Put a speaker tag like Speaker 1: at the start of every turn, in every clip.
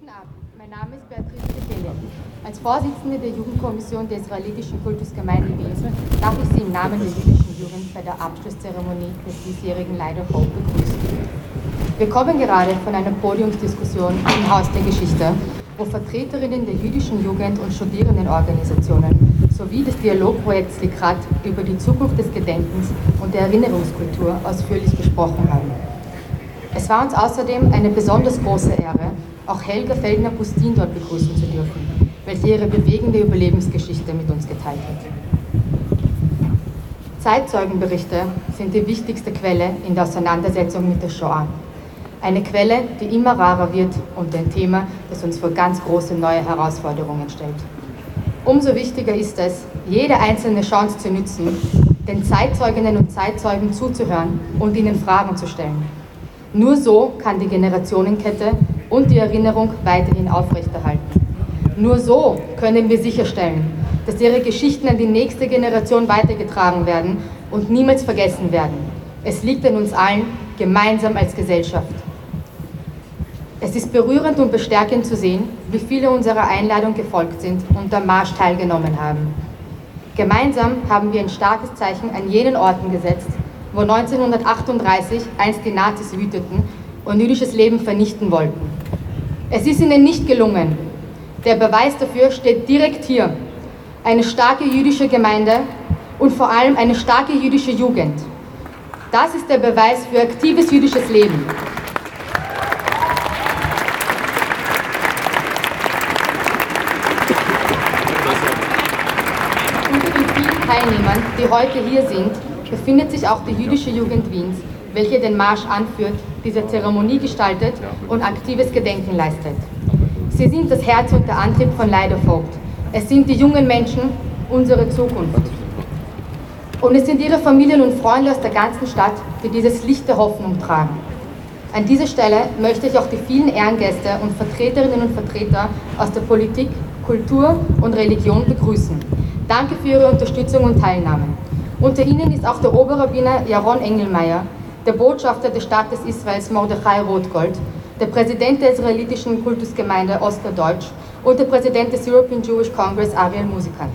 Speaker 1: Guten Abend, mein Name ist Beatrice Tefele. Als Vorsitzende der Jugendkommission der israelitischen Kultusgemeinde Wien darf ich Sie im Namen der jüdischen Jugend bei der Abschlusszeremonie des diesjährigen Light Hope begrüßen. Wir kommen gerade von einer Podiumsdiskussion im Haus der Geschichte, wo Vertreterinnen der jüdischen Jugend und Studierendenorganisationen sowie des Dialogprojekts Likrat über die Zukunft des Gedenkens und der Erinnerungskultur ausführlich gesprochen haben. Es war uns außerdem eine besonders große Ehre, auch Helga Feldner-Pustin dort begrüßen zu dürfen, welche ihre bewegende Überlebensgeschichte mit uns geteilt hat. Zeitzeugenberichte sind die wichtigste Quelle in der Auseinandersetzung mit der Shoah. Eine Quelle, die immer rarer wird und ein Thema, das uns vor ganz große neue Herausforderungen stellt. Umso wichtiger ist es, jede einzelne Chance zu nutzen, den Zeitzeuginnen und Zeitzeugen zuzuhören und ihnen Fragen zu stellen. Nur so kann die Generationenkette und die Erinnerung weiterhin aufrechterhalten. Nur so können wir sicherstellen, dass ihre Geschichten an die nächste Generation weitergetragen werden und niemals vergessen werden. Es liegt an uns allen, gemeinsam als Gesellschaft. Es ist berührend und bestärkend zu sehen, wie viele unserer Einladung gefolgt sind und am Marsch teilgenommen haben. Gemeinsam haben wir ein starkes Zeichen an jenen Orten gesetzt, wo 1938 einst die Nazis wüteten und jüdisches Leben vernichten wollten. Es ist ihnen nicht gelungen. Der Beweis dafür steht direkt hier. Eine starke jüdische Gemeinde und vor allem eine starke jüdische Jugend. Das ist der Beweis für aktives jüdisches Leben. Unter den vielen Teilnehmern, die heute hier sind, befindet sich auch die jüdische Jugend Wiens, welche den Marsch anführt, diese Zeremonie gestaltet und aktives Gedenken leistet. Sie sind das Herz und der Antrieb von Leidervogt. Es sind die jungen Menschen, unsere Zukunft. Und es sind ihre Familien und Freunde aus der ganzen Stadt, die dieses Licht der Hoffnung tragen. An dieser Stelle möchte ich auch die vielen Ehrengäste und Vertreterinnen und Vertreter aus der Politik, Kultur und Religion begrüßen. Danke für Ihre Unterstützung und Teilnahme. Unter Ihnen ist auch der Oberrabbiner Jaron Engelmeier, der Botschafter des Staates Israels Mordechai Rothgold, der Präsident der israelitischen Kultusgemeinde Oskar Deutsch und der Präsident des European Jewish Congress Ariel Musikant.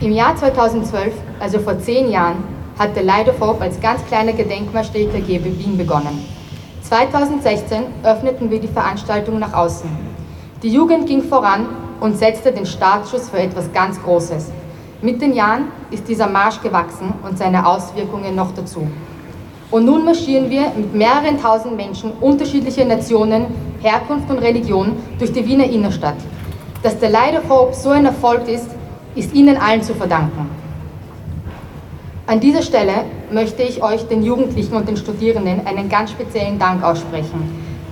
Speaker 1: Im Jahr 2012, also vor zehn Jahren, hat der Light als ganz kleiner Gedenkmarsch der Wien begonnen. 2016 öffneten wir die Veranstaltung nach außen. Die Jugend ging voran und setzte den Startschuss für etwas ganz Großes. Mit den Jahren ist dieser Marsch gewachsen und seine Auswirkungen noch dazu. Und nun marschieren wir mit mehreren tausend Menschen unterschiedlicher Nationen, Herkunft und Religion durch die Wiener Innenstadt. Dass der Light of Hope so ein Erfolg ist, ist Ihnen allen zu verdanken. An dieser Stelle möchte ich euch, den Jugendlichen und den Studierenden, einen ganz speziellen Dank aussprechen.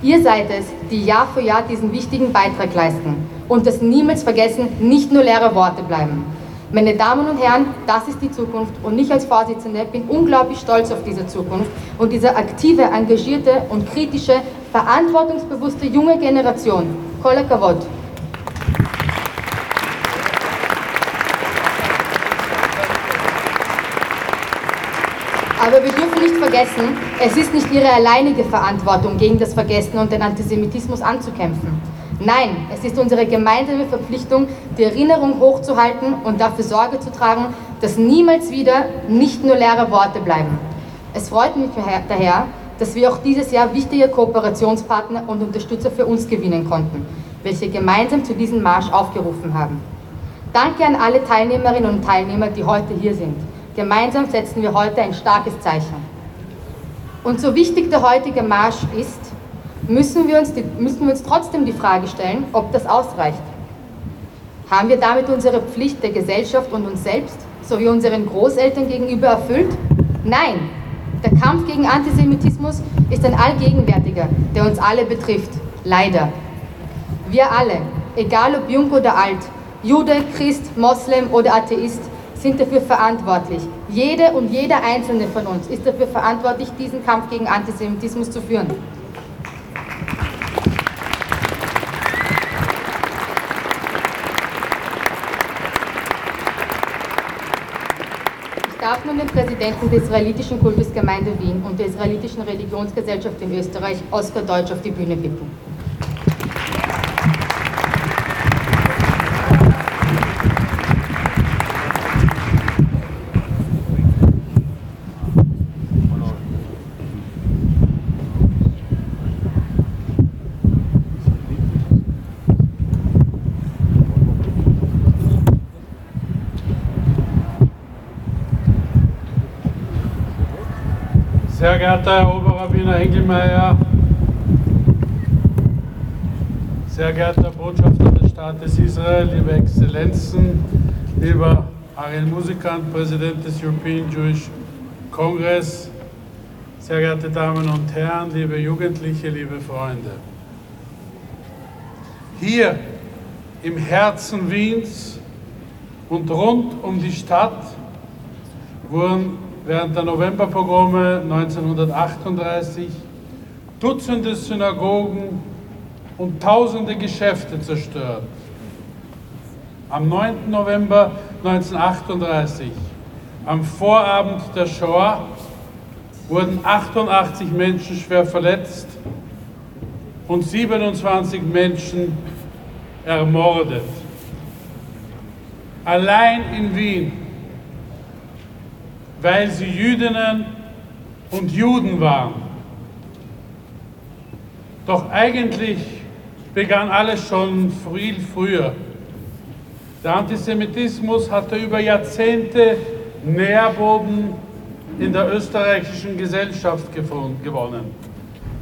Speaker 1: Ihr seid es, die Jahr für Jahr diesen wichtigen Beitrag leisten und das niemals vergessen, nicht nur leere Worte bleiben. Meine Damen und Herren, das ist die Zukunft und ich als Vorsitzende bin unglaublich stolz auf diese Zukunft und diese aktive, engagierte und kritische, verantwortungsbewusste junge Generation. Kola Kavod. Aber wir dürfen nicht vergessen, es ist nicht ihre alleinige Verantwortung, gegen das Vergessen und den Antisemitismus anzukämpfen. Nein, es ist unsere gemeinsame Verpflichtung, die Erinnerung hochzuhalten und dafür Sorge zu tragen, dass niemals wieder nicht nur leere Worte bleiben. Es freut mich daher, dass wir auch dieses Jahr wichtige Kooperationspartner und Unterstützer für uns gewinnen konnten, welche gemeinsam zu diesem Marsch aufgerufen haben. Danke an alle Teilnehmerinnen und Teilnehmer, die heute hier sind. Gemeinsam setzen wir heute ein starkes Zeichen. Und so wichtig der heutige Marsch ist, müssen wir, uns die, müssen wir uns trotzdem die Frage stellen, ob das ausreicht. Haben wir damit unsere Pflicht der Gesellschaft und uns selbst sowie unseren Großeltern gegenüber erfüllt? Nein. Der Kampf gegen Antisemitismus ist ein allgegenwärtiger, der uns alle betrifft. Leider. Wir alle, egal ob jung oder alt, Jude, Christ, Moslem oder Atheist, sind dafür verantwortlich. Jede und jeder einzelne von uns ist dafür verantwortlich, diesen Kampf gegen Antisemitismus zu führen. Darf nun den Präsidenten der israelitischen Kultusgemeinde Wien und der israelitischen Religionsgesellschaft in Österreich, Oskar Deutsch, auf die Bühne bitten.
Speaker 2: Sehr geehrter Herr Oberrabbiner Engelmeier, sehr geehrter Botschafter des Staates Israel, liebe Exzellenzen, lieber Ariel Musikant, Präsident des European Jewish Congress, sehr geehrte Damen und Herren, liebe Jugendliche, liebe Freunde. Hier im Herzen Wiens und rund um die Stadt wurden während der Novemberpogrome 1938 Dutzende Synagogen und tausende Geschäfte zerstört. Am 9. November 1938, am Vorabend der Shoah, wurden 88 Menschen schwer verletzt und 27 Menschen ermordet. Allein in Wien weil sie Jüdinnen und Juden waren. Doch eigentlich begann alles schon viel früher. Der Antisemitismus hatte über Jahrzehnte Nährboden in der österreichischen Gesellschaft gewonnen,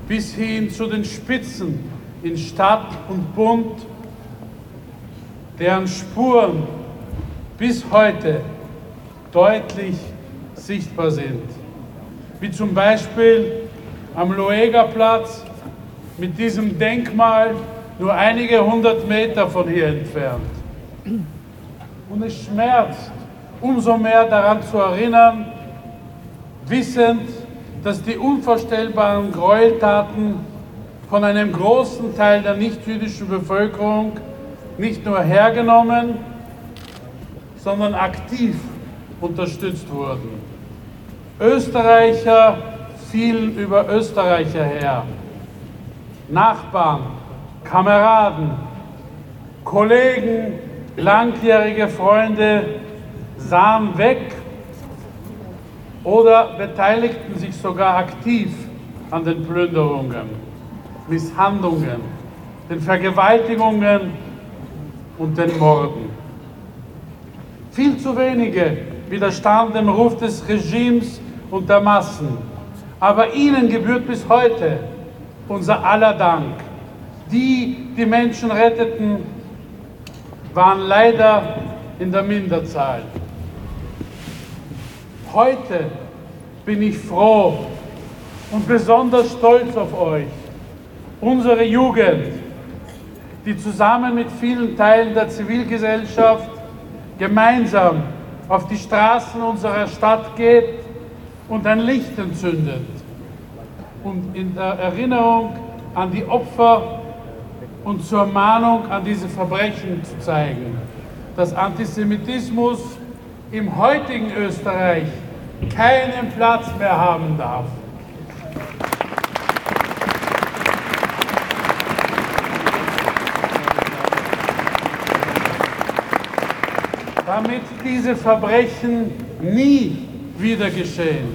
Speaker 2: bis hin zu den Spitzen in Stadt und Bund, deren Spuren bis heute deutlich sichtbar sind. Wie zum Beispiel am Loega-Platz mit diesem Denkmal nur einige hundert Meter von hier entfernt. Und es schmerzt, umso mehr daran zu erinnern, wissend, dass die unvorstellbaren Gräueltaten von einem großen Teil der nichtjüdischen Bevölkerung nicht nur hergenommen, sondern aktiv unterstützt wurden. Österreicher fielen über Österreicher her. Nachbarn, Kameraden, Kollegen, langjährige Freunde sahen weg oder beteiligten sich sogar aktiv an den Plünderungen, Misshandlungen, den Vergewaltigungen und den Morden. Viel zu wenige widerstanden dem Ruf des Regimes und der Massen. Aber ihnen gebührt bis heute unser aller Dank. Die, die Menschen retteten, waren leider in der Minderzahl. Heute bin ich froh und besonders stolz auf euch, unsere Jugend, die zusammen mit vielen Teilen der Zivilgesellschaft gemeinsam auf die Straßen unserer Stadt geht und ein Licht entzündet und in der Erinnerung an die Opfer und zur Mahnung an diese Verbrechen zu zeigen, dass Antisemitismus im heutigen Österreich keinen Platz mehr haben darf. damit diese Verbrechen nie wieder geschehen.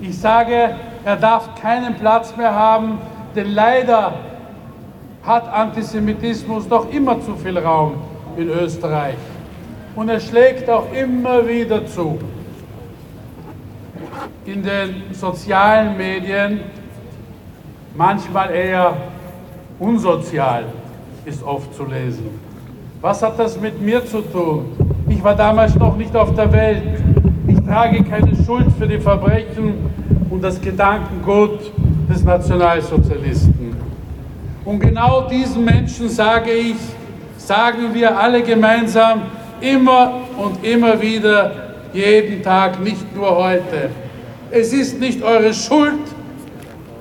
Speaker 2: Ich sage, er darf keinen Platz mehr haben, denn leider hat Antisemitismus doch immer zu viel Raum in Österreich. Und er schlägt auch immer wieder zu. In den sozialen Medien, manchmal eher unsozial, ist oft zu lesen. Was hat das mit mir zu tun? Ich war damals noch nicht auf der Welt. Ich trage keine Schuld für die Verbrechen und das Gedankengut des Nationalsozialisten. Und genau diesen Menschen sage ich, sagen wir alle gemeinsam immer und immer wieder, jeden Tag, nicht nur heute. Es ist nicht eure Schuld,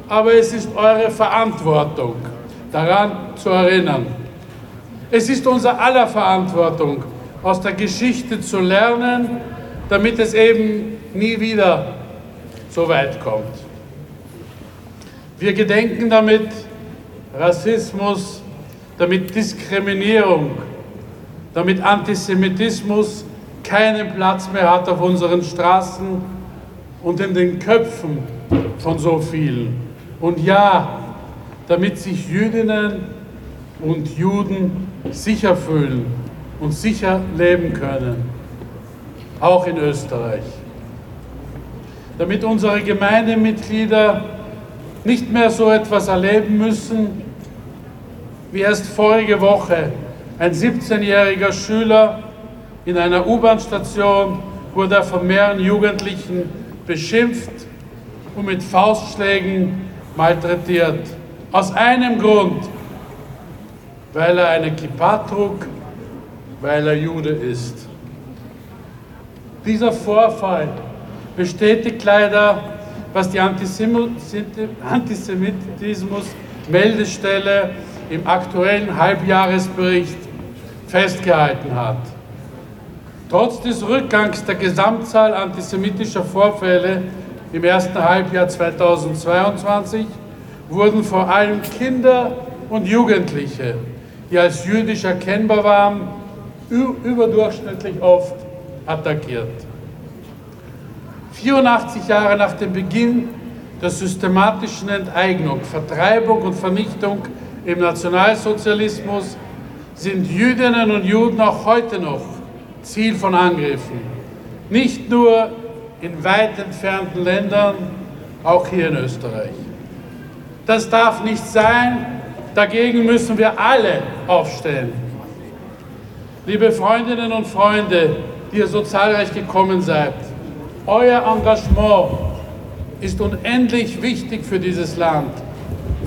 Speaker 2: aber es ist eure Verantwortung, daran zu erinnern. Es ist unser aller Verantwortung, aus der Geschichte zu lernen, damit es eben nie wieder so weit kommt. Wir gedenken damit Rassismus, damit Diskriminierung, damit Antisemitismus keinen Platz mehr hat auf unseren Straßen und in den Köpfen von so vielen. Und ja, damit sich Jüdinnen und Juden sicher fühlen und sicher leben können, auch in Österreich. damit unsere Gemeindemitglieder nicht mehr so etwas erleben müssen, wie erst vorige Woche ein 17-jähriger Schüler in einer U-Bahn-Station wurde er von mehreren Jugendlichen beschimpft und mit Faustschlägen malträtiert. Aus einem Grund, weil er eine Kippa trug, weil er Jude ist. Dieser Vorfall bestätigt leider, was die Antisemitismus-Meldestelle im aktuellen Halbjahresbericht festgehalten hat. Trotz des Rückgangs der Gesamtzahl antisemitischer Vorfälle im ersten Halbjahr 2022 wurden vor allem Kinder und Jugendliche, die als jüdisch erkennbar waren, überdurchschnittlich oft attackiert. 84 Jahre nach dem Beginn der systematischen Enteignung, Vertreibung und Vernichtung im Nationalsozialismus sind Jüdinnen und Juden auch heute noch Ziel von Angriffen. Nicht nur in weit entfernten Ländern, auch hier in Österreich. Das darf nicht sein, dagegen müssen wir alle aufstehen. Liebe Freundinnen und Freunde, die ihr so zahlreich gekommen seid, euer Engagement ist unendlich wichtig für dieses Land,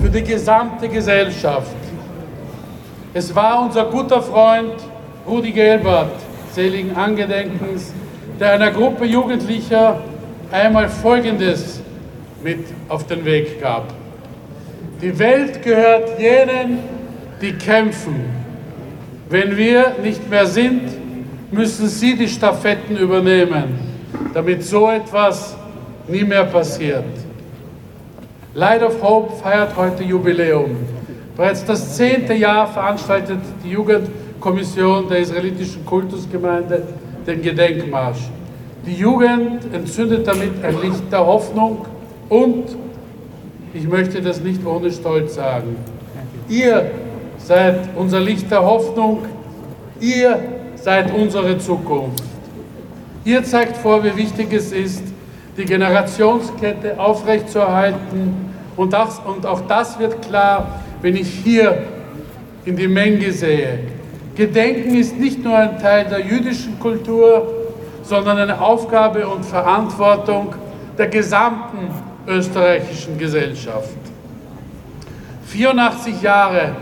Speaker 2: für die gesamte Gesellschaft. Es war unser guter Freund Rudi Gelbert, seligen Angedenkens, der einer Gruppe Jugendlicher einmal Folgendes mit auf den Weg gab. Die Welt gehört jenen, die kämpfen. Wenn wir nicht mehr sind, müssen sie die Stafetten übernehmen, damit so etwas nie mehr passiert. Light of Hope feiert heute Jubiläum. Bereits das zehnte Jahr veranstaltet die Jugendkommission der israelitischen Kultusgemeinde den Gedenkmarsch. Die Jugend entzündet damit ein Licht der Hoffnung und, ich möchte das nicht ohne Stolz sagen, ihr seid unser Licht der Hoffnung, ihr seid unsere Zukunft. Ihr zeigt vor, wie wichtig es ist, die Generationskette aufrechtzuerhalten und, das, und auch das wird klar, wenn ich hier in die Menge sehe. Gedenken ist nicht nur ein Teil der jüdischen Kultur, sondern eine Aufgabe und Verantwortung der gesamten österreichischen Gesellschaft. 84 Jahre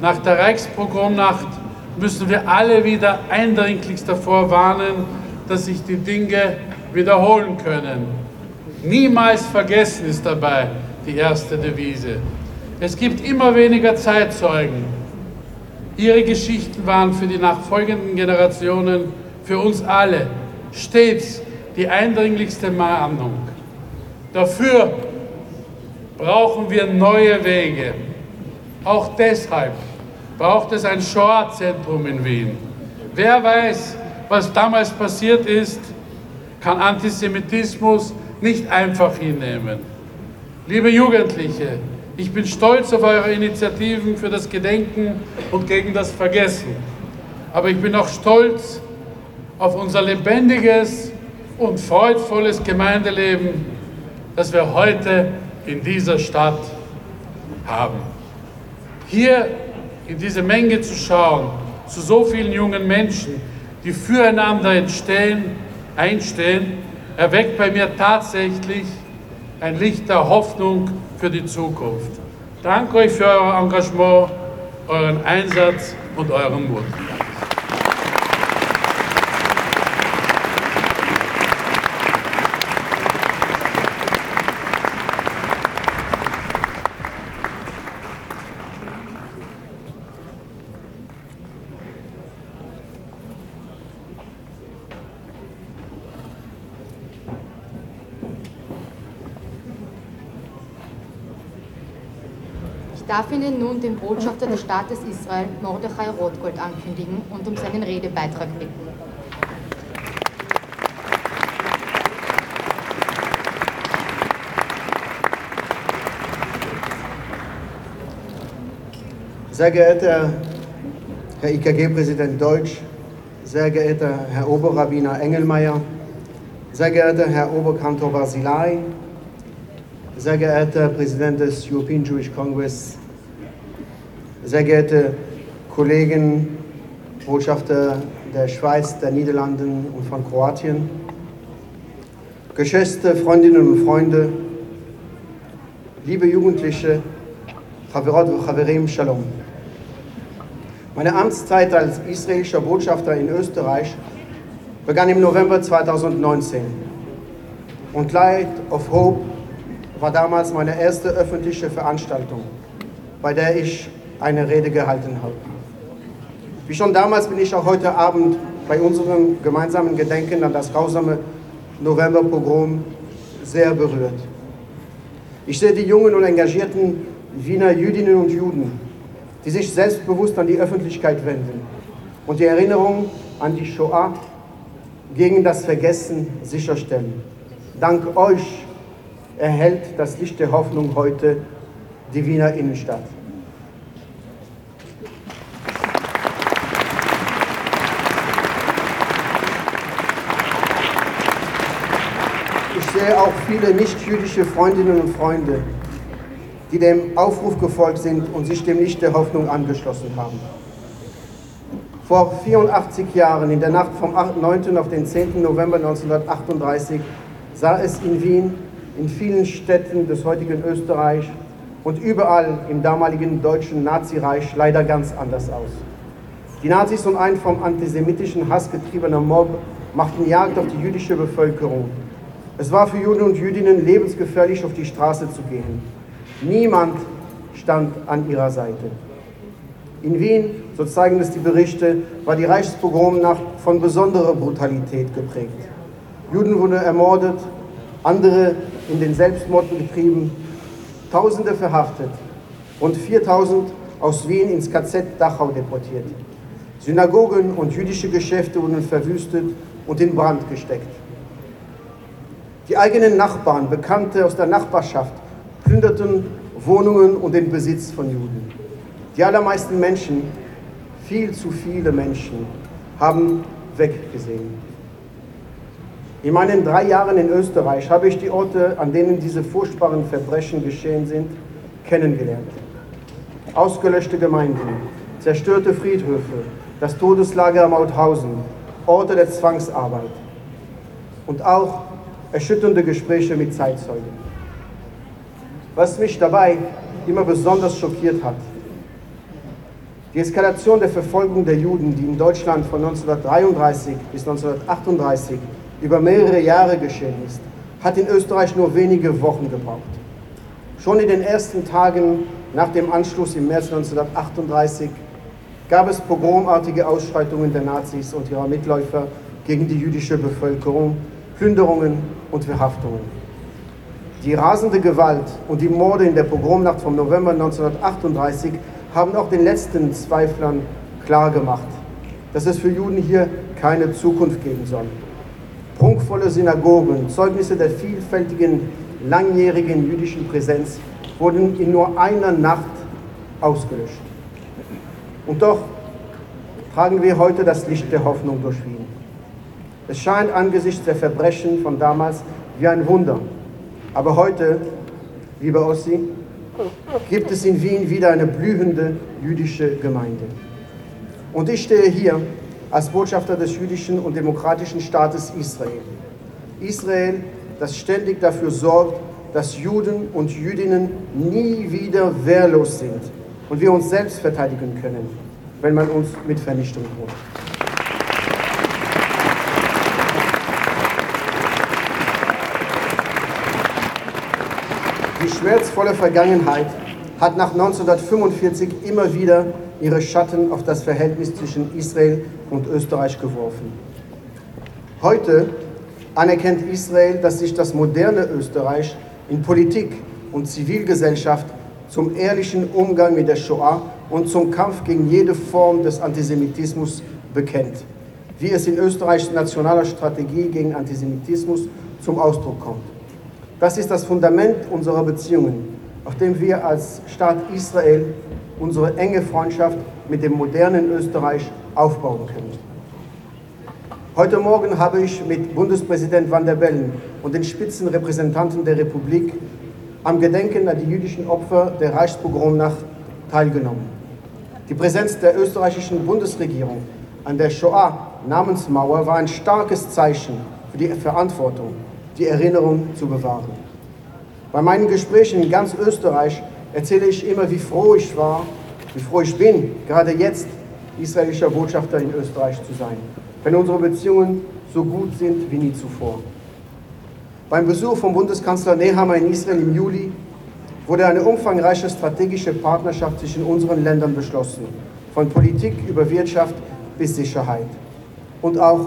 Speaker 2: nach der Reichspogromnacht müssen wir alle wieder eindringlichst davor warnen, dass sich die Dinge wiederholen können. Niemals vergessen ist dabei die erste Devise. Es gibt immer weniger Zeitzeugen. Ihre Geschichten waren für die nachfolgenden Generationen, für uns alle, stets die eindringlichste Mahnung. Dafür brauchen wir neue Wege. Auch deshalb braucht es ein Shoah-Zentrum in Wien. Wer weiß, was damals passiert ist, kann Antisemitismus nicht einfach hinnehmen. Liebe Jugendliche, ich bin stolz auf eure Initiativen für das Gedenken und gegen das Vergessen. Aber ich bin auch stolz auf unser lebendiges und freudvolles Gemeindeleben, das wir heute in dieser Stadt haben. Hier in diese Menge zu schauen, zu so vielen jungen Menschen, die füreinander entstehen, einstehen, erweckt bei mir tatsächlich ein Licht der Hoffnung für die Zukunft. Danke euch für euer Engagement, euren Einsatz und euren Mut.
Speaker 1: Darf Ihnen nun den Botschafter des Staates Israel, Mordechai Rothgold, ankündigen und um seinen Redebeitrag bitten.
Speaker 3: Sehr geehrter Herr IKG-Präsident Deutsch, sehr geehrter Herr Oberrabbiner Engelmeier, sehr geehrter Herr Oberkantor Basilei, sehr geehrter Präsident des European Jewish Congress, sehr geehrte Kollegen, Botschafter der Schweiz, der Niederlanden und von Kroatien, geschätzte Freundinnen und Freunde, liebe Jugendliche, Chaverot und Chaverim, Shalom. Meine Amtszeit als israelischer Botschafter in Österreich begann im November 2019 und Light of Hope war damals meine erste öffentliche Veranstaltung, bei der ich eine Rede gehalten habe. Wie schon damals bin ich auch heute Abend bei unserem gemeinsamen Gedenken an das grausame Novemberpogrom sehr berührt. Ich sehe die jungen und engagierten Wiener Jüdinnen und Juden, die sich selbstbewusst an die Öffentlichkeit wenden und die Erinnerung an die Shoah gegen das Vergessen sicherstellen. Dank euch erhält das Licht der Hoffnung heute die Wiener Innenstadt. Sehe auch viele nicht-jüdische Freundinnen und Freunde, die dem Aufruf gefolgt sind und sich dem Licht der Hoffnung angeschlossen haben. Vor 84 Jahren, in der Nacht vom 9. auf den 10. November 1938, sah es in Wien, in vielen Städten des heutigen Österreich und überall im damaligen deutschen Nazireich leider ganz anders aus. Die Nazis und ein vom antisemitischen Hass getriebener Mob machten Jagd auf die jüdische Bevölkerung. Es war für Juden und Jüdinnen lebensgefährlich, auf die Straße zu gehen. Niemand stand an ihrer Seite. In Wien, so zeigen es die Berichte, war die Reichspogromnacht von besonderer Brutalität geprägt. Juden wurden ermordet, andere in den Selbstmord getrieben, Tausende verhaftet und 4000 aus Wien ins KZ Dachau deportiert. Synagogen und jüdische Geschäfte wurden verwüstet und in Brand gesteckt. Die eigenen Nachbarn, Bekannte aus der Nachbarschaft, plünderten Wohnungen und den Besitz von Juden. Die allermeisten Menschen, viel zu viele Menschen, haben weggesehen. In meinen drei Jahren in Österreich habe ich die Orte, an denen diese furchtbaren Verbrechen geschehen sind, kennengelernt. Ausgelöschte Gemeinden, zerstörte Friedhöfe, das Todeslager Mauthausen, Orte der Zwangsarbeit und auch erschütternde Gespräche mit Zeitzeugen. Was mich dabei immer besonders schockiert hat, die Eskalation der Verfolgung der Juden, die in Deutschland von 1933 bis 1938 über mehrere Jahre geschehen ist, hat in Österreich nur wenige Wochen gebraucht. Schon in den ersten Tagen nach dem Anschluss im März 1938 gab es pogromartige Ausschreitungen der Nazis und ihrer Mitläufer gegen die jüdische Bevölkerung, Plünderungen und Verhaftungen. Die rasende Gewalt und die Morde in der Pogromnacht vom November 1938 haben auch den letzten Zweiflern klargemacht, dass es für Juden hier keine Zukunft geben soll. Prunkvolle Synagogen, Zeugnisse der vielfältigen, langjährigen jüdischen Präsenz wurden in nur einer Nacht ausgelöscht. Und doch tragen wir heute das Licht der Hoffnung durch Wien. Es scheint angesichts der Verbrechen von damals wie ein Wunder. Aber heute, lieber Ossi, gibt es in Wien wieder eine blühende jüdische Gemeinde. Und ich stehe hier als Botschafter des jüdischen und demokratischen Staates Israel. Israel, das ständig dafür sorgt, dass Juden und Jüdinnen nie wieder wehrlos sind und wir uns selbst verteidigen können, wenn man uns mit Vernichtung droht. Schmerzvolle Vergangenheit hat nach 1945 immer wieder ihre Schatten auf das Verhältnis zwischen Israel und Österreich geworfen. Heute anerkennt Israel, dass sich das moderne Österreich in Politik und Zivilgesellschaft zum ehrlichen Umgang mit der Shoah und zum Kampf gegen jede Form des Antisemitismus bekennt, wie es in Österreichs nationaler Strategie gegen Antisemitismus zum Ausdruck kommt. Das ist das Fundament unserer Beziehungen, auf dem wir als Staat Israel unsere enge Freundschaft mit dem modernen Österreich aufbauen können. Heute Morgen habe ich mit Bundespräsident Van der Bellen und den Spitzenrepräsentanten der Republik am Gedenken an die jüdischen Opfer der Reichspogromnacht teilgenommen. Die Präsenz der österreichischen Bundesregierung an der Shoah-Namensmauer war ein starkes Zeichen für die Verantwortung, die Erinnerung zu bewahren. Bei meinen Gesprächen in ganz Österreich erzähle ich immer, wie froh ich war, wie froh ich bin, gerade jetzt israelischer Botschafter in Österreich zu sein wenn unsere Beziehungen so gut sind wie nie zuvor. Beim Besuch von Bundeskanzler Nehammer in Israel im Juli wurde eine umfangreiche strategische Partnerschaft zwischen unseren Ländern beschlossen, von Politik über Wirtschaft bis Sicherheit und auch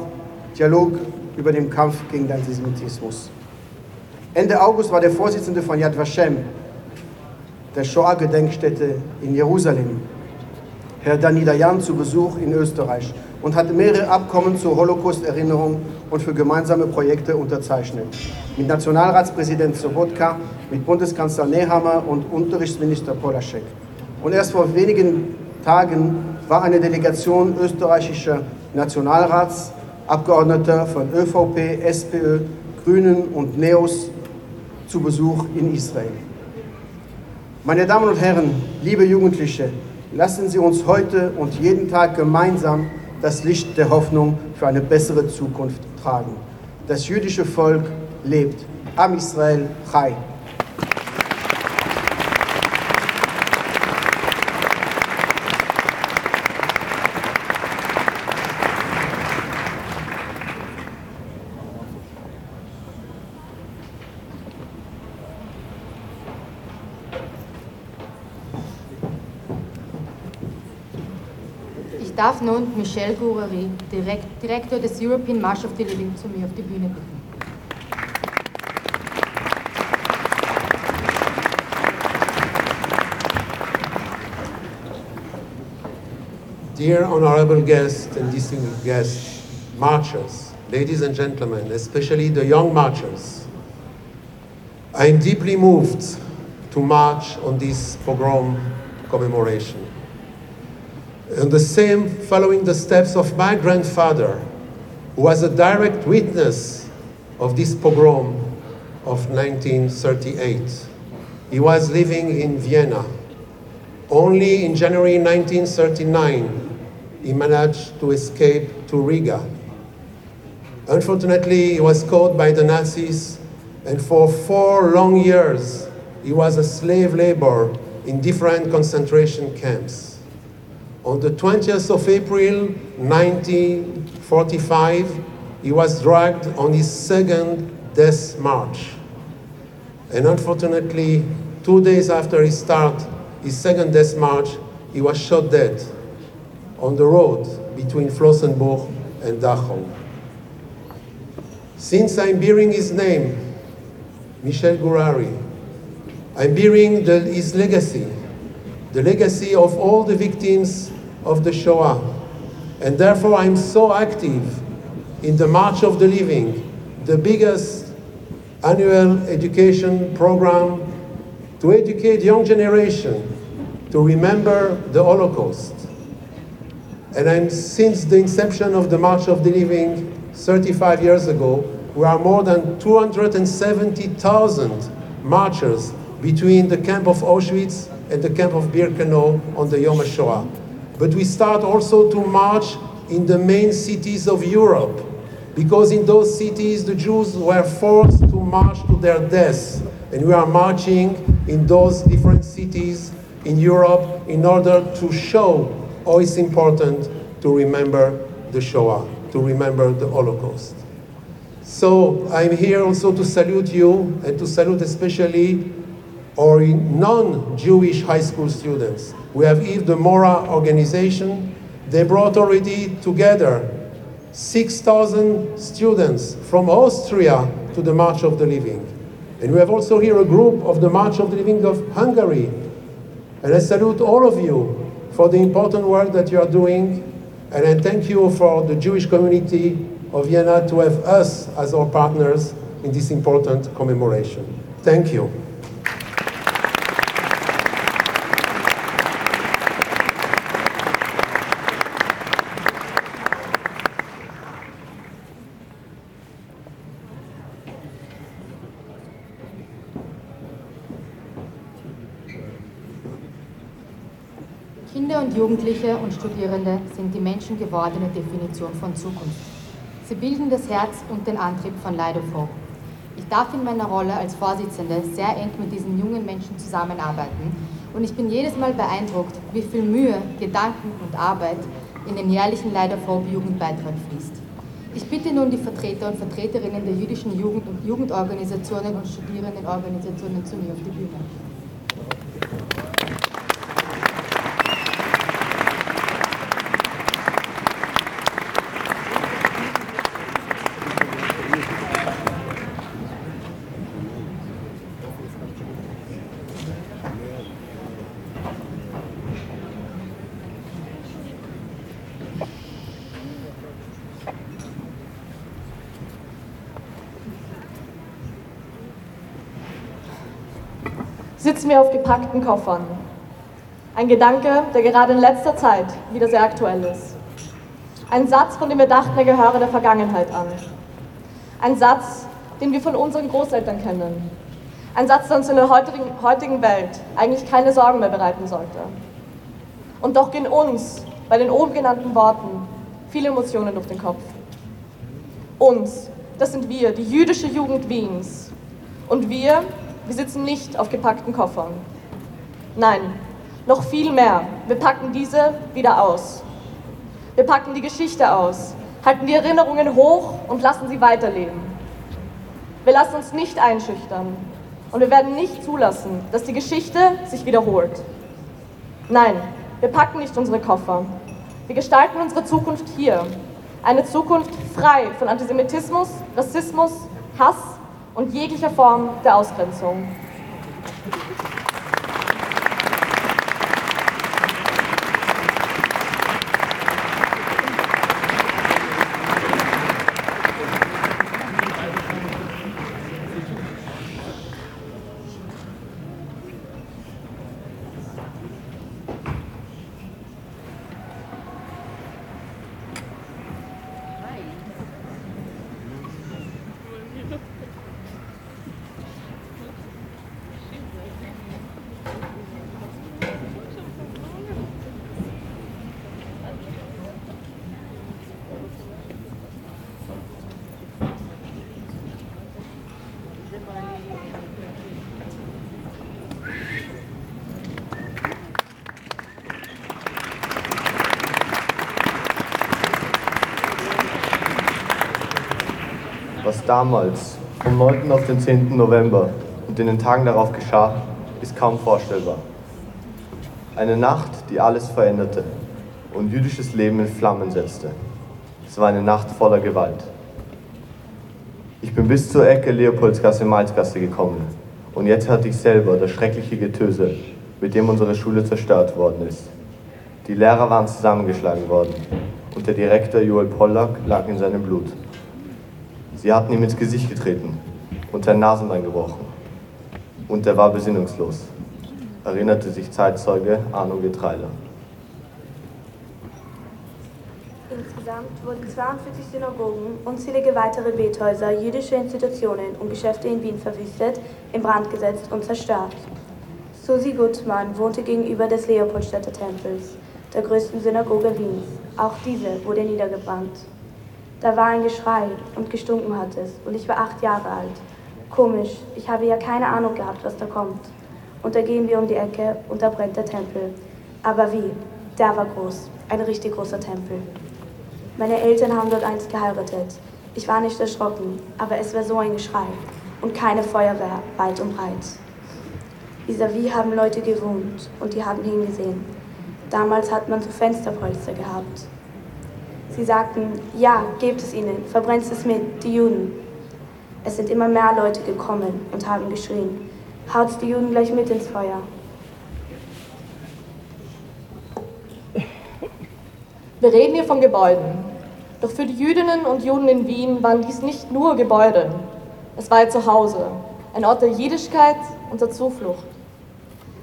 Speaker 3: Dialog über den Kampf gegen den Antisemitismus. Ende August war der Vorsitzende von Yad Vashem, der Shoah-Gedenkstätte in Jerusalem, Herr Dani Dayan, zu Besuch in Österreich und hat mehrere Abkommen zur Holocaust-Erinnerung und für gemeinsame Projekte unterzeichnet. Mit Nationalratspräsident Sobotka, mit Bundeskanzler Nehammer und Unterrichtsminister Polaschek. Und erst vor wenigen Tagen war eine Delegation österreichischer Nationalratsabgeordneter von ÖVP, SPÖ, Grünen und NEOS zu Besuch in Israel. Meine Damen und Herren, liebe Jugendliche, lassen Sie uns heute und jeden Tag gemeinsam das Licht der Hoffnung für eine bessere Zukunft tragen. Das jüdische Volk lebt. Am Israel Chai.
Speaker 1: darf nun Michel Gourery, Direktor des European March of the Living, zu mir auf die Bühne bitten.
Speaker 4: Dear honorable guests and distinguished guests, marchers, ladies and gentlemen, especially the young marchers, I am deeply moved to march on this pogrom commemoration and the same following the steps of my grandfather, who was a direct witness of this pogrom of 1938. He was living in Vienna. Only in January 1939, he managed to escape to Riga. Unfortunately, he was caught by the Nazis, and for four long years, he was a slave laborer in different concentration camps. On the 20th of April 1945, he was dragged on his second death march. And unfortunately, two days after his start, his second death march, he was shot dead on the road between Flossenburg and Dachau. Since I'm bearing his name, Michel Gourari, I'm bearing the, his legacy, the legacy of all the victims of the Shoah. And therefore, I'm so active in the March of the Living, the biggest annual education program to educate young generation to remember the Holocaust. And I'm, since the inception of the March of the Living 35 years ago, we are more than 270,000 marchers between the camp of Auschwitz and the camp of Birkenau on the Yom HaShoah. But we start also to march in the main cities of Europe, because in those cities the Jews were forced to march to their deaths. And we are marching in those different cities in Europe in order to show how it's important to remember the Shoah, to remember the Holocaust. So I'm here also to salute you and to salute especially our non-Jewish high school students. We have Eve the Mora organization. They brought already together 6,000 students from Austria to the March of the Living. And we have also here a group of the March of the Living of Hungary. And I salute all of you for the important work that you are doing. And I thank you for the Jewish community of Vienna to have us as our partners in this important commemoration. Thank you.
Speaker 1: Jugendliche und Studierende sind die menschengewordene Definition von Zukunft. Sie bilden das Herz und den Antrieb von Leidevogt. Ich darf in meiner Rolle als Vorsitzende sehr eng mit diesen jungen Menschen zusammenarbeiten und ich bin jedes Mal beeindruckt, wie viel Mühe, Gedanken und Arbeit in den jährlichen Leidervogt Jugendbeitrag fließt. Ich bitte nun die Vertreter und Vertreterinnen der jüdischen Jugend- und Jugendorganisationen und Studierendenorganisationen zu mir auf die Bühne.
Speaker 5: Sitzen wir auf gepackten Koffern. Ein Gedanke, der gerade in letzter Zeit wieder sehr aktuell ist. Ein Satz, von dem wir dachten, er gehöre der Vergangenheit an. Ein Satz, den wir von unseren Großeltern kennen. Ein Satz, der uns in der heutigen, heutigen Welt eigentlich keine Sorgen mehr bereiten sollte. Und doch gehen uns bei den oben genannten Worten viele Emotionen durch den Kopf. Uns, das sind wir, die jüdische Jugend Wiens. Und wir, wir sitzen nicht auf gepackten Koffern. Nein, noch viel mehr. Wir packen diese wieder aus. Wir packen die Geschichte aus, halten die Erinnerungen hoch und lassen sie weiterleben. Wir lassen uns nicht einschüchtern und wir werden nicht zulassen, dass die Geschichte sich wiederholt. Nein, wir packen nicht unsere Koffer. Wir gestalten unsere Zukunft hier. Eine Zukunft frei von Antisemitismus, Rassismus, Hass und jeglicher Form der Ausgrenzung.
Speaker 6: Damals vom 9. auf den 10. November und in den Tagen darauf geschah, ist kaum vorstellbar. Eine Nacht, die alles veränderte und jüdisches Leben in Flammen setzte. Es war eine Nacht voller Gewalt. Ich bin bis zur Ecke Leopoldsgasse-Malzgasse gekommen und jetzt hatte ich selber das schreckliche Getöse, mit dem unsere Schule zerstört worden ist. Die Lehrer waren zusammengeschlagen worden und der Direktor Joel Pollack lag in seinem Blut. Sie hatten ihm ins Gesicht getreten und sein Nasenbein gebrochen. Und er war besinnungslos, erinnerte sich Zeitzeuge Arno Getreider.
Speaker 7: Insgesamt wurden 42 Synagogen, unzählige weitere Bethäuser, jüdische Institutionen und Geschäfte in Wien verwüstet, in Brand gesetzt und zerstört. Susi Gutmann wohnte gegenüber des Leopoldstädter Tempels, der größten Synagoge Wiens. Auch diese wurde niedergebrannt. Da war ein Geschrei und gestunken hat es und ich war acht Jahre alt. Komisch, ich habe ja keine Ahnung gehabt, was da kommt. Und da gehen wir um die Ecke und da brennt der Tempel. Aber wie? Der war groß, ein richtig großer Tempel. Meine Eltern haben dort einst geheiratet. Ich war nicht erschrocken, aber es war so ein Geschrei und keine Feuerwehr, weit und breit. Vis-à-vis haben Leute gewohnt und die haben hingesehen. Damals hat man so Fensterpolster gehabt. Sie sagten, ja, gebt es ihnen, verbrennt es mit, die Juden. Es sind immer mehr Leute gekommen und haben geschrien, haut die Juden gleich mit ins Feuer.
Speaker 5: Wir reden hier von Gebäuden. Doch für die Jüdinnen und Juden in Wien waren dies nicht nur Gebäude. Es war ihr Zuhause, ein Ort der Jüdischkeit und der Zuflucht.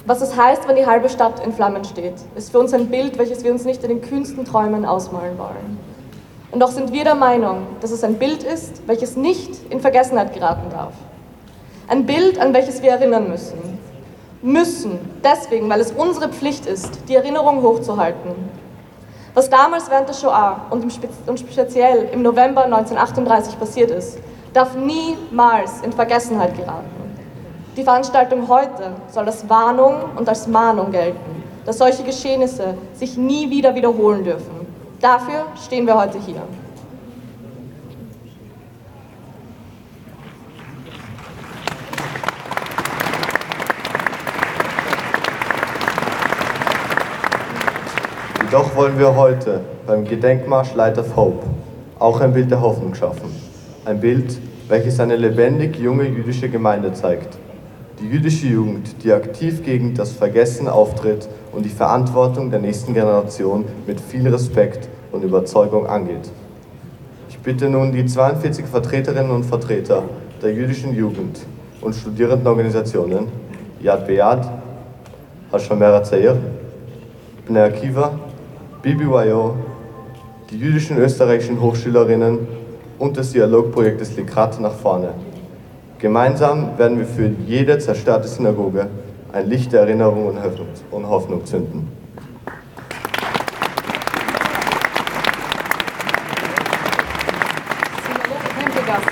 Speaker 5: Was es heißt, wenn die halbe Stadt in Flammen steht, ist für uns ein Bild, welches wir uns nicht in den kühnsten Träumen ausmalen wollen. Und doch sind wir der Meinung, dass es ein Bild ist, welches nicht in Vergessenheit geraten darf. Ein Bild, an welches wir erinnern müssen. Müssen, deswegen, weil es unsere Pflicht ist, die Erinnerung hochzuhalten. Was damals während der Shoah und, im Spe und speziell im November 1938 passiert ist, darf niemals in Vergessenheit geraten. Die Veranstaltung heute soll als Warnung und als Mahnung gelten, dass solche Geschehnisse sich nie wieder wiederholen dürfen. Dafür stehen wir heute hier.
Speaker 6: Doch wollen wir heute beim Gedenkmarsch Light of Hope auch ein Bild der Hoffnung schaffen. Ein Bild, welches eine lebendig junge jüdische Gemeinde zeigt. Die jüdische Jugend, die aktiv gegen das Vergessen auftritt und die Verantwortung der nächsten Generation mit viel Respekt und Überzeugung angeht. Ich bitte nun die 42 Vertreterinnen und Vertreter der jüdischen Jugend und Studierendenorganisationen Yad Beat, Hashomer Zair, Bnei Akiva, BBYO, die jüdischen österreichischen Hochschülerinnen und des Likrat nach vorne. Gemeinsam werden wir für jede zerstörte Synagoge ein Licht der Erinnerung und Hoffnung, zünden.
Speaker 8: Tempelgasse,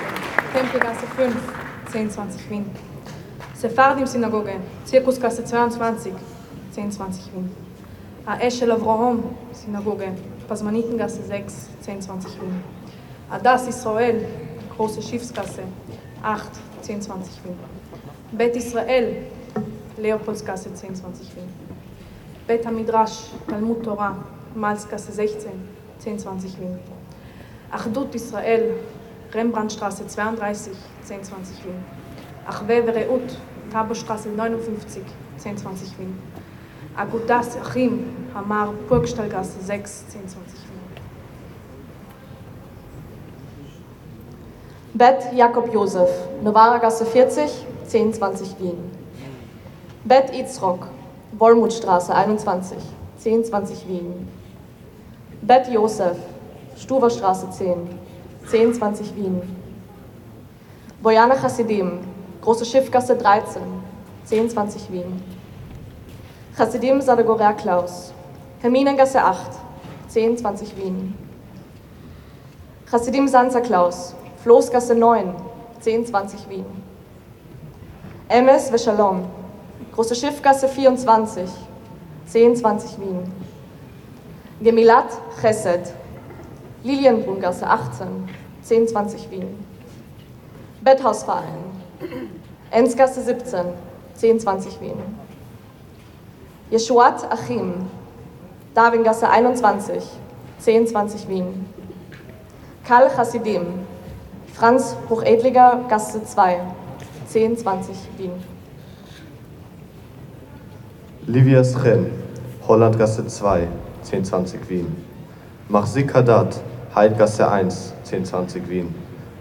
Speaker 8: Tempelgasse 5, 10, 20 Wien. Sephardim-Synagoge, Zirkusgasse 22, 10, 20 Wien. Aeshel Avraham, Synagoge, Pasmanitengasse 6, 10, 20 Wien. Adas Israel, Große Schiffsgasse, 8, 10, 20 Wien. Bet Israel, Leopoldsgasse 10, 20 Wien. Bet Hamidrash, Talmud Torah, Malzgasse 16, 10, 20 Wien. Achdut Israel, Rembrandtstraße 32, 10, 20 Wien. Achwe Vereut, Tabostraße 59, 10, 20 Wien. Agudas Achim, Hamar, Burgstallgasse 6, 10, 20 Wien.
Speaker 5: Bet Jakob Josef, Novara Gasse 40, 1020 Wien. Bet Itzrock, Wollmutstraße 21, 1020 Wien. Bet Josef, Stuverstraße 10, 1020 Wien. Bojana Chassidim, Große Schiffgasse 13, 1020 Wien. Chassidim Sadagorea Klaus, Herminengasse 8, 1020 Wien. Chassidim Sansa Klaus, Floßgasse 9, 1020 Wien. Emes Veshalom, Große Schiffgasse 24, 1020 Wien. Gemilat Chesed, Lilienbrungasse 18, 1020 Wien. Betthausverein, Enzgasse 17, 1020 Wien. Jeshuat Achim, Darwingasse 21, 1020 Wien. Karl Chassidim, Franz Hochedliger, Gasse 2, 1020 Wien.
Speaker 6: Livia Schem, Hollandgasse 2, 1020 Wien. Machzik Haddad, Heidgasse 1, 1020 Wien.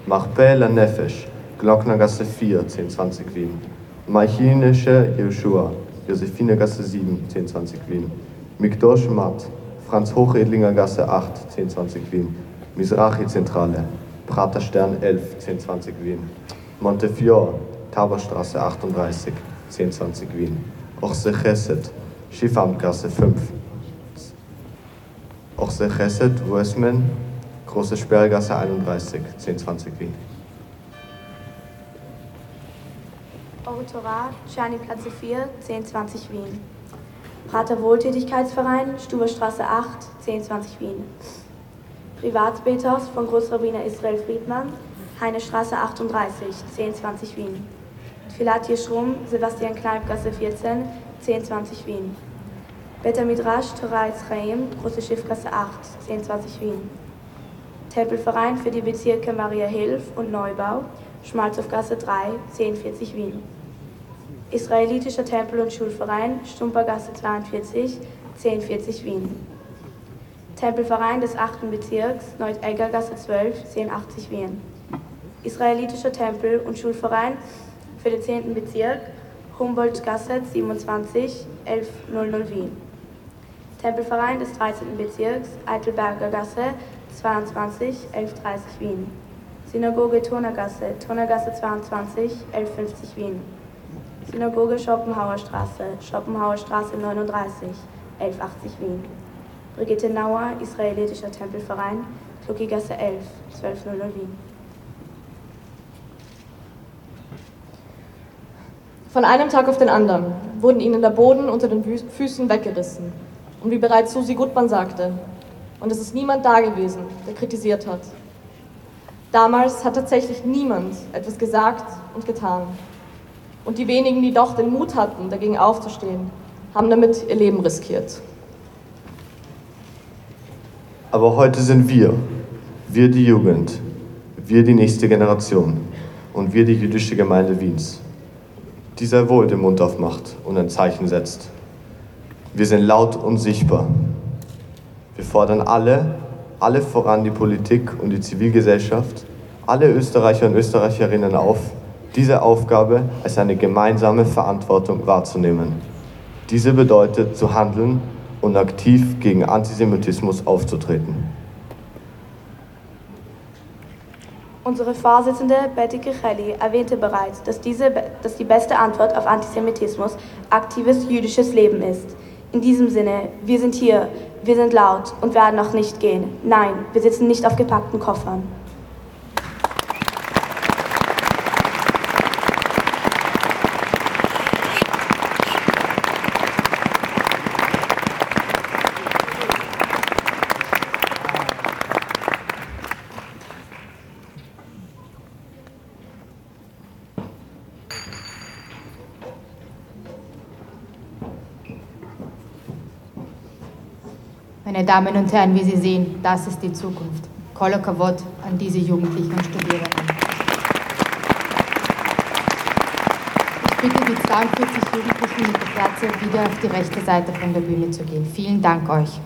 Speaker 6: Machpe La Nefesh, Glocknergasse 4, 1020 Wien. Machinische Joshua, Josephinegasse 7, 1020 Wien. Mikdosh Matt, Franz Hochedlinger Gasse 8, 1020 Wien. Mizrachi Zentrale, Prater Stern 11, 1020 Wien. Montefiore, Taberstraße 38, 1020 Wien. Ochse Chesed, Schiffamtgasse 5. Ochse Chesed, Westman, Große Sperrgasse 31, 1020 Wien.
Speaker 7: Torah, Czerny Platze 4, 1020 Wien. Prater Wohltätigkeitsverein, Stuberstraße 8, 1020 Wien. Privatbethaus von Großrabbiner Israel Friedmann, Heinestraße 38, 1020 Wien. Tfilat Yeshrum, Sebastian Kneipgasse 14, 1020 Wien. Beter Midrash, Torah Israel, Große Schiffgasse 8, 1020 Wien. Tempelverein für die Bezirke Maria Hilf und Neubau, Schmalzhofgasse 3, 1040 Wien. Israelitischer Tempel- und Schulverein, Stumpergasse 42, 1040 Wien. Tempelverein des 8. Bezirks, Neut-Eggergasse 12, 1080 Wien. Israelitischer Tempel- und Schulverein für den 10. Bezirk, Humboldtgasse 27, 1100 Wien. Tempelverein des 13. Bezirks, Eitelberger Gasse 22, 1130 Wien. Synagoge Turnergasse, Turnergasse 22, 1150 Wien. Synagoge Schopenhauer Straße, Schopenhauer Straße 39, 1180 Wien. Brigitte Nauer, Israelitischer Tempelverein, Kluckigasse 11, 1200 Wien.
Speaker 5: Von einem Tag auf den anderen wurden ihnen der Boden unter den Füßen weggerissen. Und wie bereits Susi Gutmann sagte, und es ist niemand da gewesen, der kritisiert hat. Damals hat tatsächlich niemand etwas gesagt und getan. Und die wenigen, die doch den Mut hatten, dagegen aufzustehen, haben damit ihr Leben riskiert.
Speaker 6: Aber heute sind wir, wir die Jugend, wir die nächste Generation und wir die jüdische Gemeinde Wiens, die sehr wohl den Mund aufmacht und ein Zeichen setzt. Wir sind laut und sichtbar. Wir fordern alle, alle voran die Politik und die Zivilgesellschaft, alle Österreicher und Österreicherinnen auf, diese Aufgabe als eine gemeinsame Verantwortung wahrzunehmen. Diese bedeutet zu handeln und aktiv gegen Antisemitismus aufzutreten.
Speaker 7: Unsere Vorsitzende Betty Kichelli erwähnte bereits, dass, diese, dass die beste Antwort auf Antisemitismus aktives jüdisches Leben ist. In diesem Sinne, wir sind hier, wir sind laut und werden noch nicht gehen. Nein, wir sitzen nicht auf gepackten Koffern.
Speaker 1: Meine Damen und Herren, wie Sie sehen, das ist die Zukunft. Koller Kavot an diese Jugendlichen und Studierenden. Ich bitte die 42 Jugendlichen mit der Kerze wieder auf die rechte Seite von der Bühne zu gehen. Vielen Dank euch.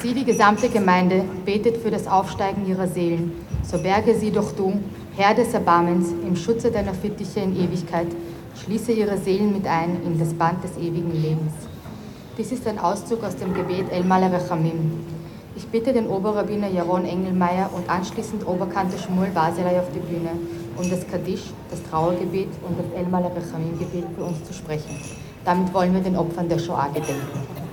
Speaker 1: Sie, die gesamte Gemeinde, betet für das Aufsteigen ihrer Seelen so berge sie doch du, Herr des Erbarmens, im Schutze deiner Fittiche in Ewigkeit, schließe ihre Seelen mit ein in das Band des ewigen Lebens. Dies ist ein Auszug aus dem Gebet El Rechamim. Ich bitte den Oberrabbiner Jaron Engelmeier und anschließend Oberkantor Schmuel Baselay auf die Bühne, um das Kaddisch, das Trauergebet und das El Rechamim-Gebet für uns zu sprechen. Damit wollen wir den Opfern der Shoah gedenken.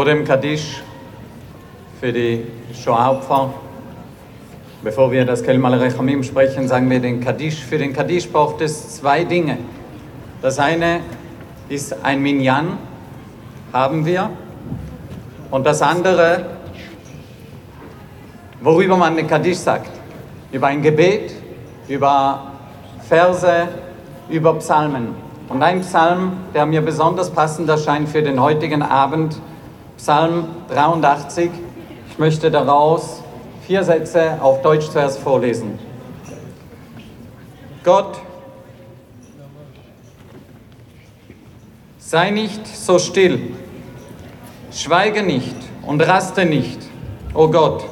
Speaker 9: Vor dem Kaddisch für die Shoah-Opfer. Bevor wir das Kelmal Rechamim sprechen, sagen wir den Kaddisch. Für den Kaddisch braucht es zwei Dinge. Das eine ist ein Minyan, haben wir. Und das andere, worüber man den Kaddisch sagt. Über ein Gebet, über Verse, über Psalmen. Und ein Psalm, der mir besonders passend erscheint für den heutigen Abend, Psalm 83. Ich möchte daraus vier Sätze auf Deutsch zuerst vorlesen. Gott, sei nicht so still, schweige nicht und raste nicht, o oh Gott,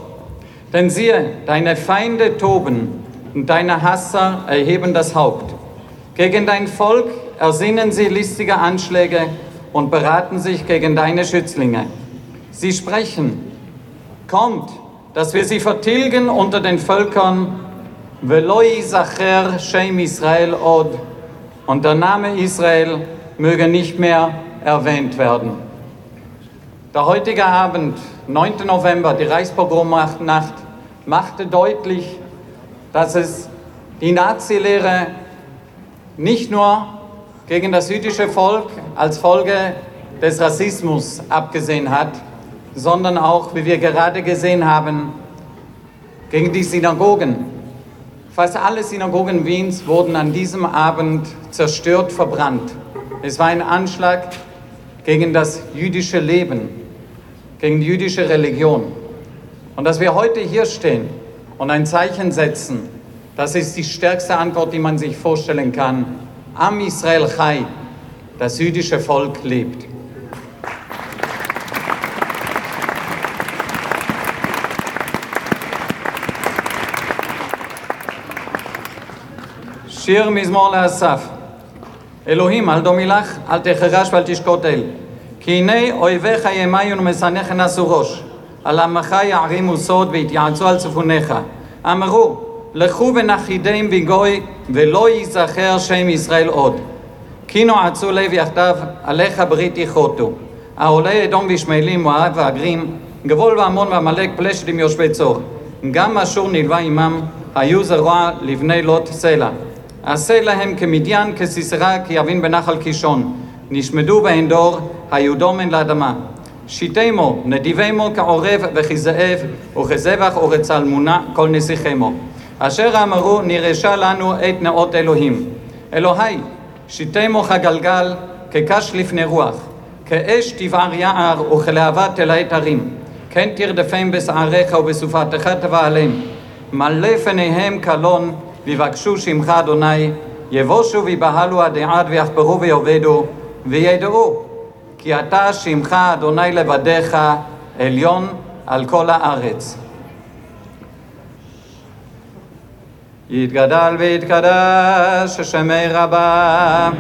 Speaker 9: denn siehe, deine Feinde toben und deine Hasser erheben das Haupt. Gegen dein Volk ersinnen sie listige Anschläge und beraten sich gegen deine Schützlinge. Sie sprechen, kommt, dass wir sie vertilgen unter den Völkern, Veloi Sacher Shem Israel Od, und der Name Israel möge nicht mehr erwähnt werden. Der heutige Abend, 9. November, die Reichspogromnacht, machte deutlich, dass es die Nazilehre nicht nur gegen das jüdische Volk als Folge des Rassismus abgesehen hat, sondern auch, wie wir gerade gesehen haben, gegen die Synagogen. Fast alle Synagogen Wiens wurden an diesem Abend zerstört, verbrannt. Es war ein Anschlag gegen das jüdische Leben, gegen die jüdische Religion. Und dass wir heute hier stehen und ein Zeichen setzen, das ist die stärkste Antwort, die man sich vorstellen kann. Am Israel Chai, das jüdische Volk lebt. שיר מזמור לאסף. אלוהים, אל דומי לך, אל תחרש ואל תשקוט אל. כי הנה אויביך ימיון ומשנאיך נשאו ראש. על עמך יערימו סוד ויתייעצו על צפוניך. אמרו, לכו ונחידם בגוי, ולא ייזכר שם ישראל עוד. כי נועצו לב יחדיו, עליך ברית יכרותו. העולה אדום וישמעאלים, מואב והגרים, גבול ועמון ועמלק פלשת עם יושבי צור. גם אשור נלווה עמם, היו זרוע לבני לוט סלע. עשה להם כמדיין, כסיסרא, כיבין בנחל קישון. נשמדו בעין דור, היו דומן לאדמה. שיתמו, נדיבמו כעורב וכזאב, וכזבח וכצלמונה, כל נסיכמו. אשר אמרו, נרשה לנו את נאות אלוהים. אלוהי, שיתמו כגלגל, כקש לפני רוח, כאש תבער יער וכלהבה תלהט הרים. כן תרדפם בשעריך ובסופתך תבהלם. מלא פניהם קלון, ויבקשו שמך אדוני, יבושו ויבהלו עדי עד ויחפרו ויאבדו, וידעו כי אתה שמך אדוני לבדיך עליון על כל הארץ. יתגדל ויתקדש שמי רבה.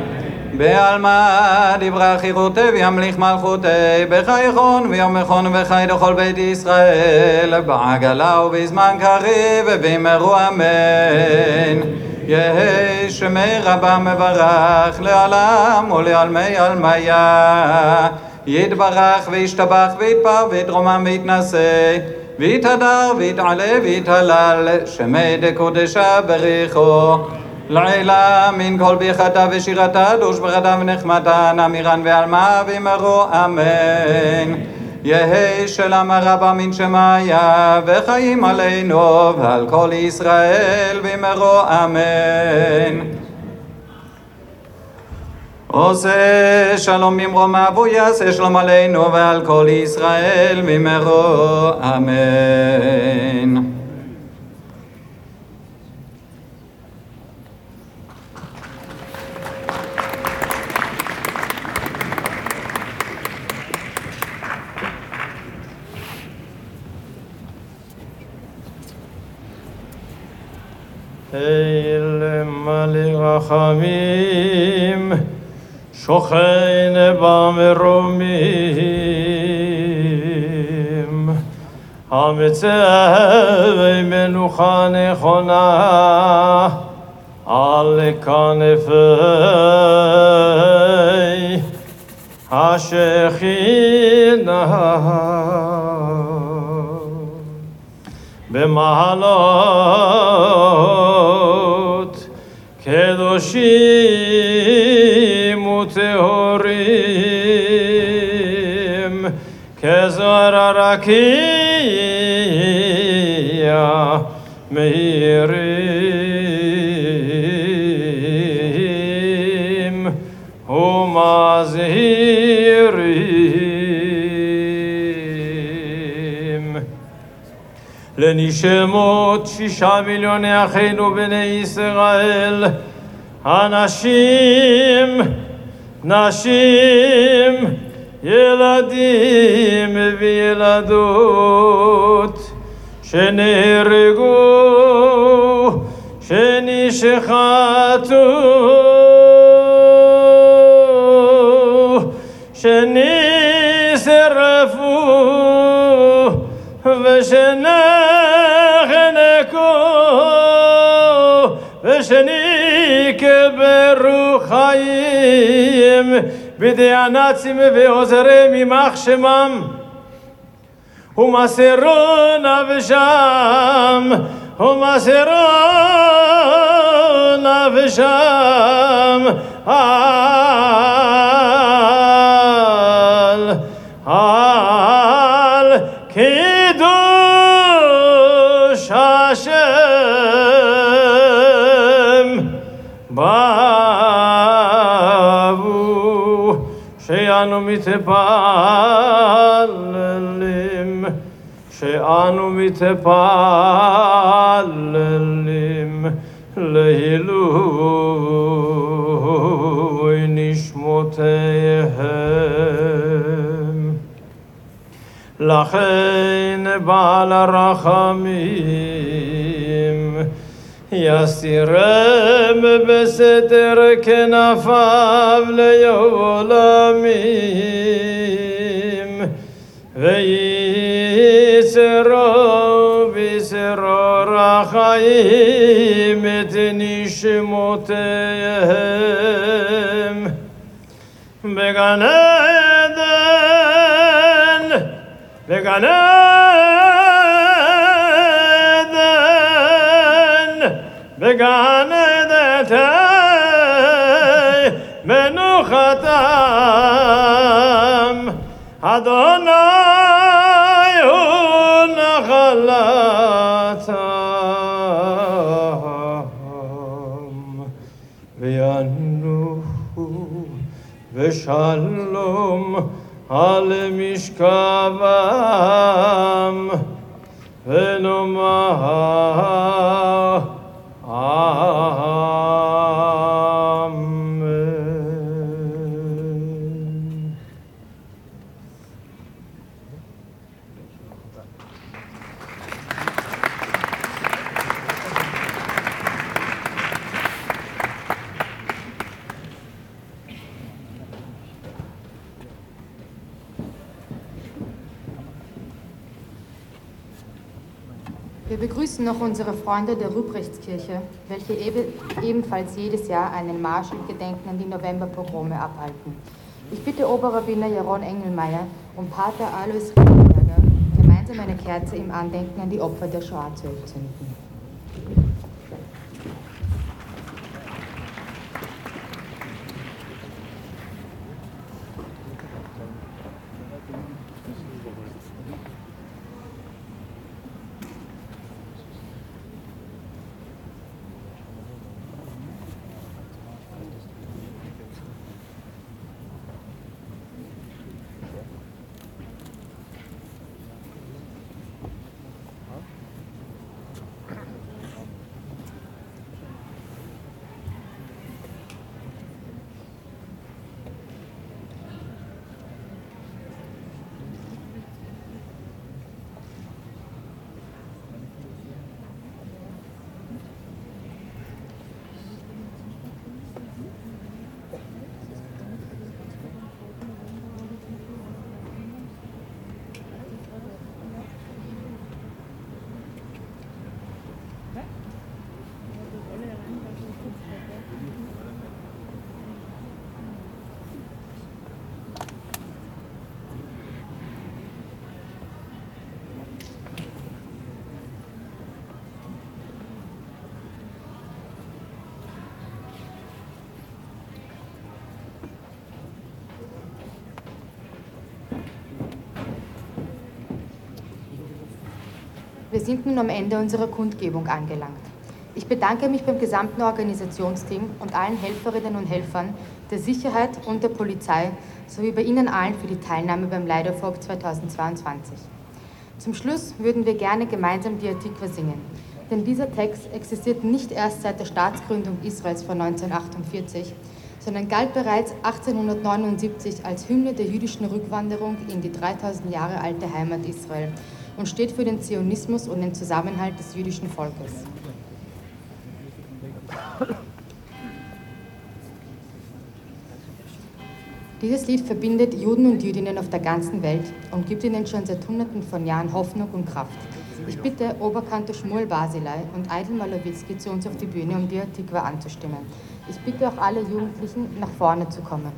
Speaker 9: בעלמא דברה חירותי וימליך מלכותי בחייכון ויומכון וחי לכל בית ישראל. בעגלה ובזמן קריב ובמרו אמן. יהי שמי רבה מברך לעולם ולעלמי עלמיה יתברך וישתבח ויתפר ויתרומם ויתנשא ויתהדר ויתעלה ויתהלל שמי דקודשה בריחו. לעילה מן כל ברכתה ושירתה דוש ברכתה ונחמתה נמירן ועלמה ואמרו אמן. יהי שלם הרבה מן שמיה וחיים עלינו ועל כל ישראל ואמרו אמן עושה שלום ממרומיו הוא יעשה שלום עלינו ועל כל ישראל ממרו אמן.
Speaker 10: אל מלא רחמים שוכן במרומים המצב מנוחה נכונה על כנפי השכינה במעלות קדושים וטהורים כזוהר הרקיע מאירים ומזהירים לנשמות שישה מיליוני אחינו בני ישראל, אנשים, נשים, ילדים וילדות, שנהרגו, שנשחטו, שנשרפו, ושנחנקו, ושנקברו חיים בידי הנאצים ועוזריהם יימח שמם. ומסרו נפשם, ומסרו נפשם מתפללים שאנו מתפללים לעילוי נשמותיהם. לכן בעל הרחמים یاسیرم به صدر که نفعل یولمیم و را بیسرا رخایمت نیشمتیم بگنه دن بگنه בגן עדן מנוחתם. אדוני הוא נחלתם. וינוחו בשלום על משכבם ונאמר
Speaker 1: Freunde der Ruprechtskirche, welche ebe- ebenfalls jedes Jahr einen Marsch im Gedenken an die Novemberpogrome abhalten. Ich bitte Oberrabbiner Jaron Engelmeier und Pater Alois Riedenberger, gemeinsam eine Kerze im Andenken an die Opfer der Shoah zu entzünden. Wir sind nun am Ende unserer Kundgebung angelangt. Ich bedanke mich beim gesamten Organisationsteam und allen Helferinnen und Helfern der Sicherheit und der Polizei sowie bei Ihnen allen für die Teilnahme beim Leiderfolg 2022. Zum Schluss würden wir gerne gemeinsam die Atikwa singen, denn dieser Text existiert nicht erst seit der Staatsgründung Israels vor 1948, sondern galt bereits 1879 als Hymne der jüdischen Rückwanderung in die 3000 Jahre alte Heimat Israel und steht für den Zionismus und den Zusammenhalt des jüdischen Volkes. Dieses Lied verbindet Juden und Jüdinnen auf der ganzen Welt und gibt ihnen schon seit Hunderten von Jahren Hoffnung und Kraft. Ich bitte Oberkantor Schmuel Basilei und Eidel Malowitzki zu uns auf die Bühne, um die Tikwa anzustimmen. Ich bitte auch alle Jugendlichen, nach vorne zu kommen.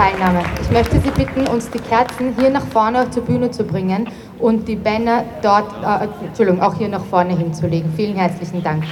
Speaker 1: Teilnahme. Ich möchte Sie bitten, uns die Kerzen hier nach vorne zur Bühne zu bringen und die Banner dort, äh, Entschuldigung, auch hier nach vorne hinzulegen. Vielen herzlichen Dank.